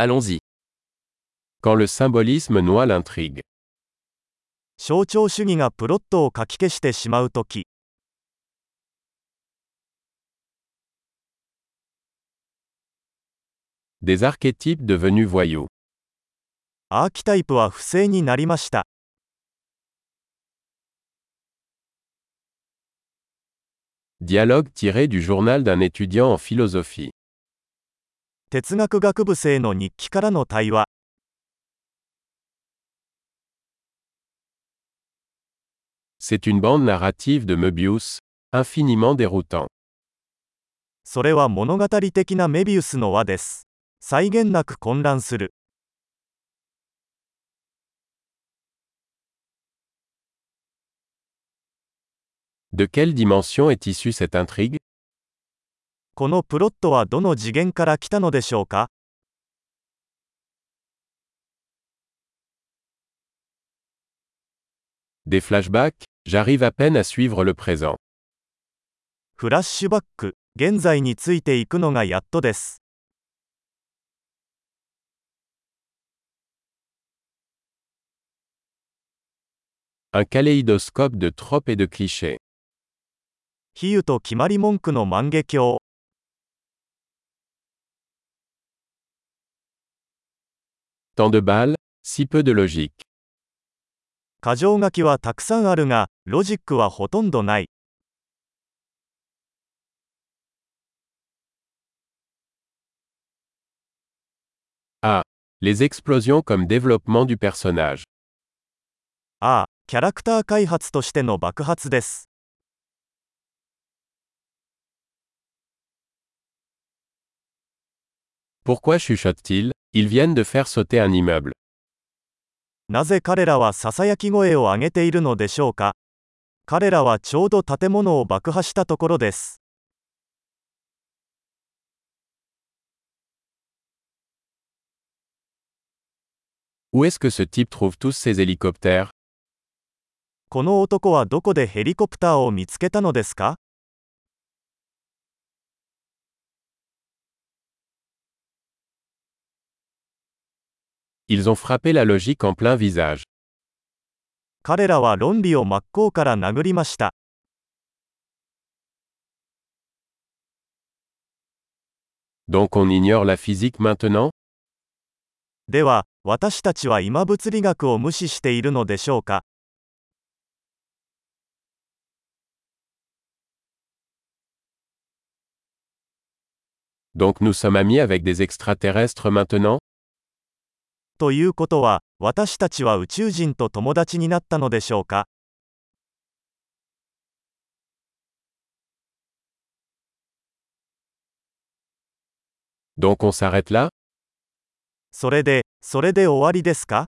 Allons-y. Quand le symbolisme noie l'intrigue. 象徴主義がプロットをかき消してしまうとき Des archétypes devenus voyous. アーキタイプは不正になりました Dialogue tiré du journal d'un étudiant en philosophie. 哲学学部生の日記からの対話 C'est une bande narrative de Möbius, infiniment déroutant. それは物語的なメビウスの輪です際限なく混乱する De quelle dimension est issue cette intrigue このプロットはどの次元から来たのでしょうか Des flashbacks J'arrive à peine à suivre le présent. フラッシュバック現在についていくのがやっとです Un kaléidoscope de tropes et de clichés. 比喩と決まり文句の万華鏡 Tant de balles, si peu de logique. 箇条書きはたくさんあるがロジックはほとんどない Les explosions comme développement du personnage. ああキャラクター開発としての爆発です Pourquoi chuchotent-ils なぜ彼らはささやき声を上げているのでしょうか？彼らはちょうど建物を爆破したところです。この男はどこでヘリコプターを見つけたのですか？Ils ont frappé la logique en plein visage. 彼らは論理を真っ向から殴りました Donc on ignore la physique maintenant では私たちは今物理学を無視しているのでしょうか Donc nous sommes amis avec des extraterrestres maintenant ということは私たちは宇宙人と友達になったのでしょうか？それでそれで終わりですか？